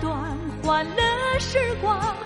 段。欢乐时光，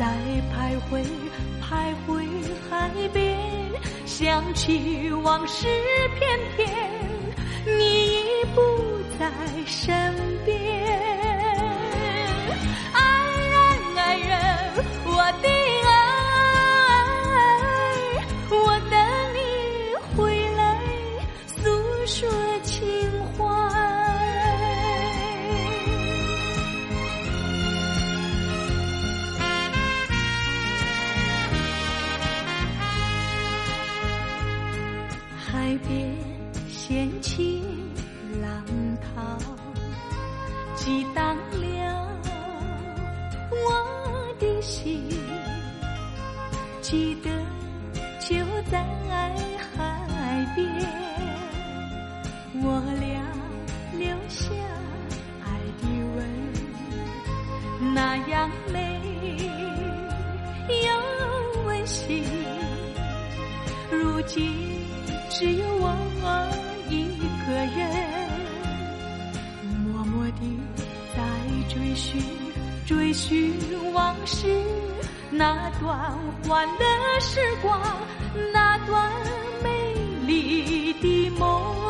在徘徊，徘徊海边，想起往事片片，你已不在身边。爱人，爱人，我的留下爱的吻，那样美又温馨。如今。只有我一个人，默默地在追寻追寻往事那段欢乐时光，那段美丽的梦。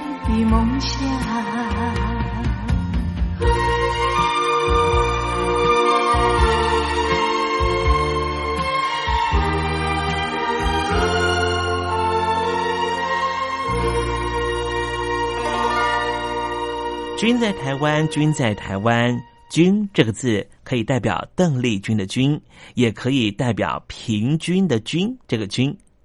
的梦想。君在台湾，君在台湾，君这个字可以代表邓丽君的君，也可以代表平均的均。这个均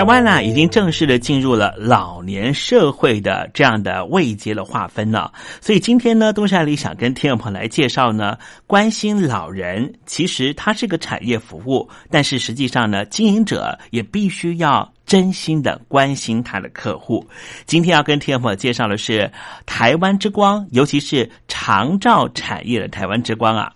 台湾呢，已经正式的进入了老年社会的这样的位阶的划分了。所以今天呢，东山里想跟听众朋友来介绍呢，关心老人，其实它是个产业服务，但是实际上呢，经营者也必须要真心的关心他的客户。今天要跟听众朋友介绍的是台湾之光，尤其是长照产业的台湾之光啊。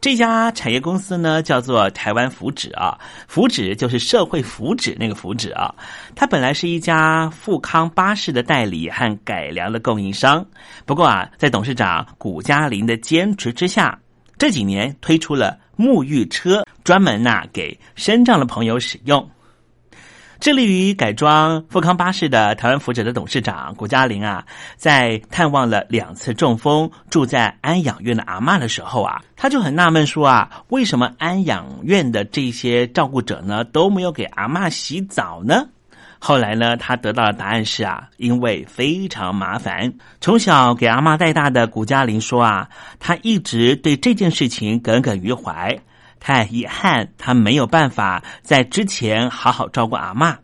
这家产业公司呢，叫做台湾福祉啊，福祉就是社会福祉那个福祉啊。它本来是一家富康巴士的代理和改良的供应商，不过啊，在董事长谷嘉林的坚持之下，这几年推出了沐浴车，专门呐给身障的朋友使用。致力于改装富康巴士的台湾福祉的董事长谷嘉玲啊，在探望了两次中风住在安养院的阿嬷的时候啊，他就很纳闷说啊，为什么安养院的这些照顾者呢都没有给阿嬷洗澡呢？后来呢，他得到的答案是啊，因为非常麻烦。从小给阿嬷带大的谷嘉玲说啊，他一直对这件事情耿耿于怀。太遗憾，他没有办法在之前好好照顾阿妈，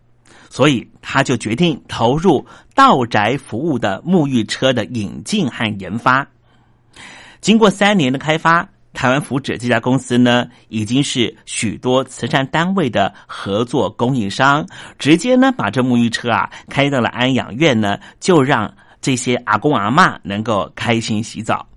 所以他就决定投入道宅服务的沐浴车的引进和研发。经过三年的开发，台湾福祉这家公司呢，已经是许多慈善单位的合作供应商，直接呢把这沐浴车啊开到了安养院呢，就让这些阿公阿妈能够开心洗澡。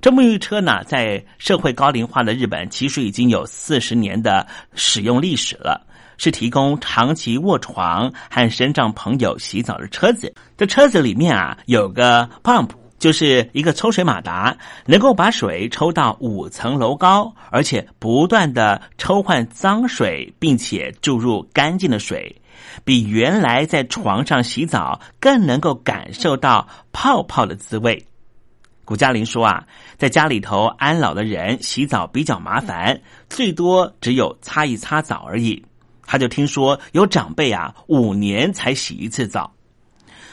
这沐浴车呢，在社会高龄化的日本，其实已经有四十年的使用历史了，是提供长期卧床和身障朋友洗澡的车子。这车子里面啊，有个 pump，就是一个抽水马达，能够把水抽到五层楼高，而且不断的抽换脏水，并且注入干净的水，比原来在床上洗澡更能够感受到泡泡的滋味。古嘉玲说啊，在家里头安老的人洗澡比较麻烦，最多只有擦一擦澡而已。他就听说有长辈啊，五年才洗一次澡。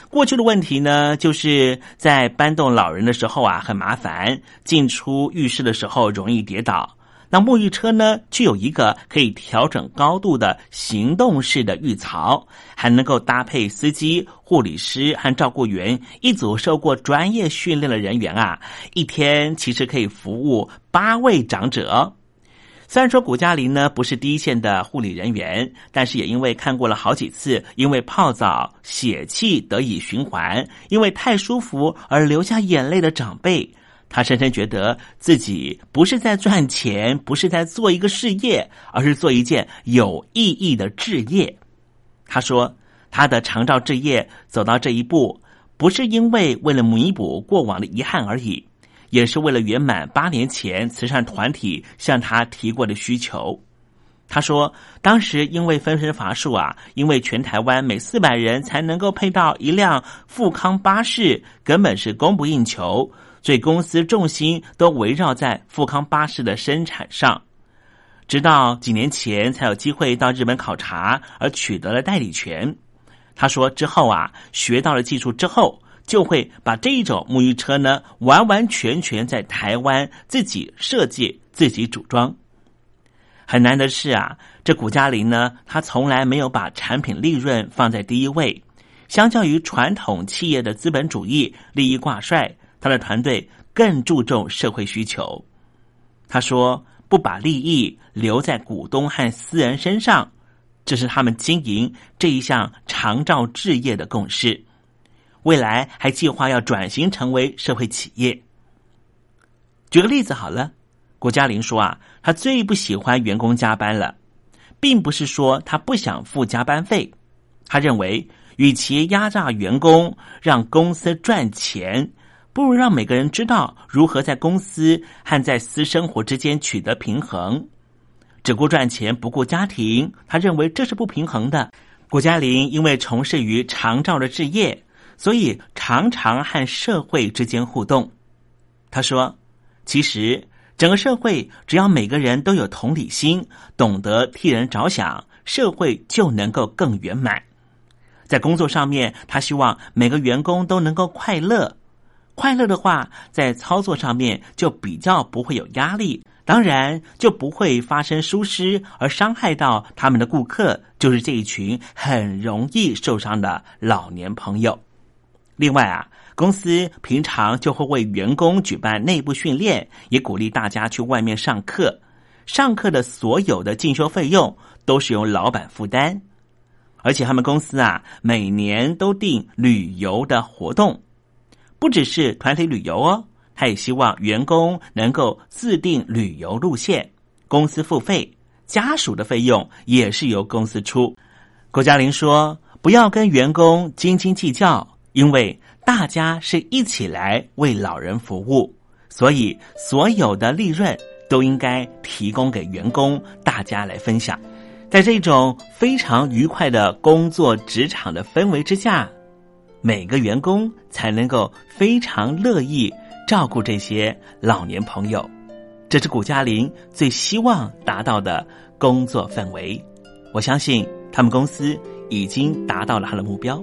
过去的问题呢，就是在搬动老人的时候啊，很麻烦，进出浴室的时候容易跌倒。那沐浴车呢，具有一个可以调整高度的行动式的浴槽，还能够搭配司机、护理师和照顾员一组受过专业训练的人员啊，一天其实可以服务八位长者。虽然说古嘉玲呢不是第一线的护理人员，但是也因为看过了好几次因为泡澡血气得以循环，因为太舒服而流下眼泪的长辈。他深深觉得自己不是在赚钱，不是在做一个事业，而是做一件有意义的置业。他说：“他的长照置业走到这一步，不是因为为了弥补过往的遗憾而已，也是为了圆满八年前慈善团体向他提过的需求。”他说：“当时因为分身乏术啊，因为全台湾每四百人才能够配到一辆富康巴士，根本是供不应求。”所以公司重心都围绕在富康巴士的生产上。直到几年前才有机会到日本考察，而取得了代理权。他说之后啊，学到了技术之后，就会把这一种沐浴车呢，完完全全在台湾自己设计、自己组装。很难的是啊，这古嘉林呢，他从来没有把产品利润放在第一位。相较于传统企业的资本主义利益挂帅，他的团队更注重社会需求。他说：“不把利益留在股东和私人身上，这是他们经营这一项长照置业的共识。未来还计划要转型成为社会企业。”举个例子好了，郭嘉玲说啊，他最不喜欢员工加班了，并不是说他不想付加班费，他认为。与其压榨员工让公司赚钱，不如让每个人知道如何在公司和在私生活之间取得平衡。只顾赚钱不顾家庭，他认为这是不平衡的。郭嘉玲因为从事于长照的置业，所以常常和社会之间互动。他说：“其实整个社会只要每个人都有同理心，懂得替人着想，社会就能够更圆满。”在工作上面，他希望每个员工都能够快乐。快乐的话，在操作上面就比较不会有压力，当然就不会发生疏失而伤害到他们的顾客，就是这一群很容易受伤的老年朋友。另外啊，公司平常就会为员工举办内部训练，也鼓励大家去外面上课。上课的所有的进修费用都是由老板负担。而且他们公司啊，每年都定旅游的活动，不只是团体旅游哦，他也希望员工能够自定旅游路线，公司付费，家属的费用也是由公司出。郭嘉玲说：“不要跟员工斤斤计较，因为大家是一起来为老人服务，所以所有的利润都应该提供给员工，大家来分享。”在这种非常愉快的工作职场的氛围之下，每个员工才能够非常乐意照顾这些老年朋友。这是谷嘉玲最希望达到的工作氛围。我相信他们公司已经达到了他的目标。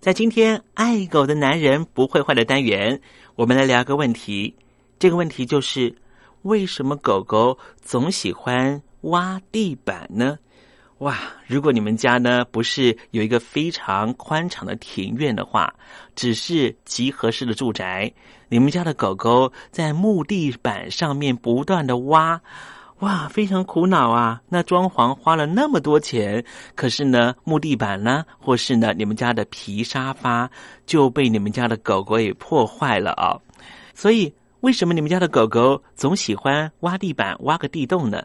在今天爱狗的男人不会坏的单元，我们来聊个问题。这个问题就是为什么狗狗总喜欢挖地板呢？哇！如果你们家呢不是有一个非常宽敞的庭院的话，只是集合式的住宅，你们家的狗狗在木地板上面不断的挖，哇，非常苦恼啊！那装潢花了那么多钱，可是呢，木地板呢，或是呢，你们家的皮沙发就被你们家的狗狗给破坏了啊！所以，为什么你们家的狗狗总喜欢挖地板、挖个地洞呢？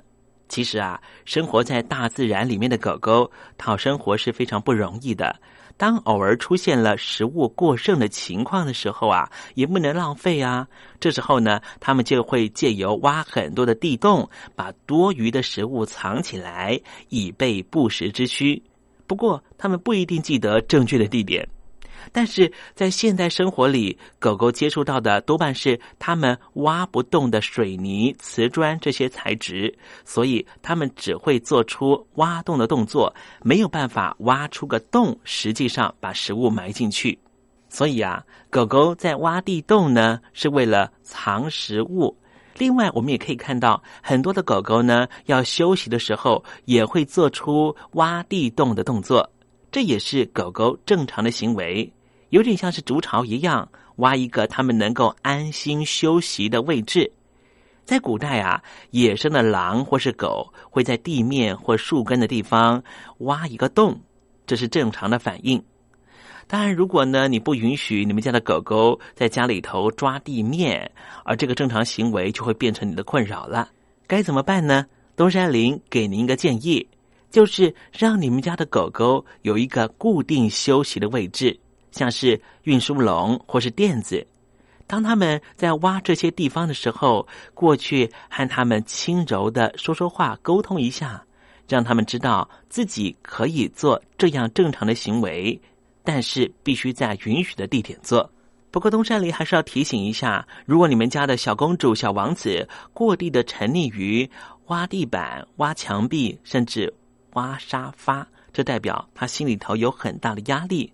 其实啊，生活在大自然里面的狗狗讨生活是非常不容易的。当偶尔出现了食物过剩的情况的时候啊，也不能浪费啊。这时候呢，他们就会借由挖很多的地洞，把多余的食物藏起来，以备不时之需。不过，他们不一定记得正确的地点。但是在现代生活里，狗狗接触到的多半是它们挖不动的水泥、瓷砖这些材质，所以它们只会做出挖洞的动作，没有办法挖出个洞，实际上把食物埋进去。所以啊，狗狗在挖地洞呢，是为了藏食物。另外，我们也可以看到很多的狗狗呢，要休息的时候也会做出挖地洞的动作。这也是狗狗正常的行为，有点像是筑巢一样，挖一个它们能够安心休息的位置。在古代啊，野生的狼或是狗会在地面或树根的地方挖一个洞，这是正常的反应。当然，如果呢你不允许你们家的狗狗在家里头抓地面，而这个正常行为就会变成你的困扰了。该怎么办呢？东山林给您一个建议。就是让你们家的狗狗有一个固定休息的位置，像是运输笼或是垫子。当他们在挖这些地方的时候，过去和他们轻柔的说说话，沟通一下，让他们知道自己可以做这样正常的行为，但是必须在允许的地点做。不过东山里还是要提醒一下：如果你们家的小公主、小王子过地的沉溺于挖地板、挖墙壁，甚至挖沙发，这代表他心里头有很大的压力。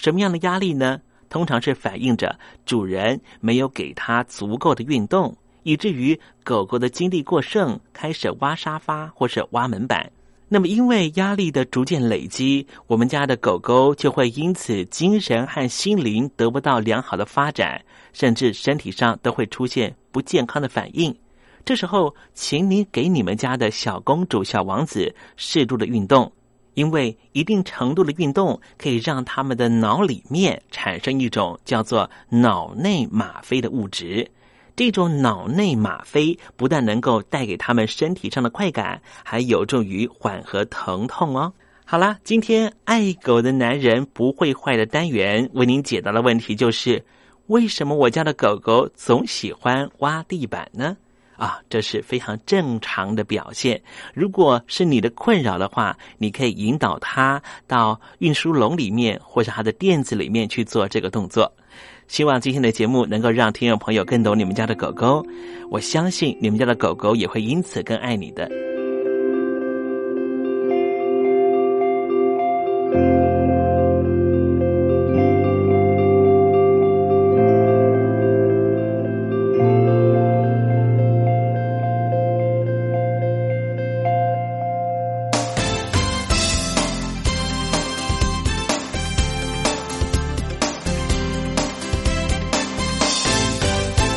什么样的压力呢？通常是反映着主人没有给他足够的运动，以至于狗狗的精力过剩，开始挖沙发或是挖门板。那么，因为压力的逐渐累积，我们家的狗狗就会因此精神和心灵得不到良好的发展，甚至身体上都会出现不健康的反应。这时候，请你给你们家的小公主、小王子适度的运动，因为一定程度的运动可以让他们的脑里面产生一种叫做脑内吗啡的物质。这种脑内吗啡不但能够带给他们身体上的快感，还有助于缓和疼痛哦。好啦，今天爱狗的男人不会坏的单元为您解答的问题就是：为什么我家的狗狗总喜欢挖地板呢？啊，这是非常正常的表现。如果是你的困扰的话，你可以引导它到运输笼里面或者它的垫子里面去做这个动作。希望今天的节目能够让听众朋友更懂你们家的狗狗。我相信你们家的狗狗也会因此更爱你的。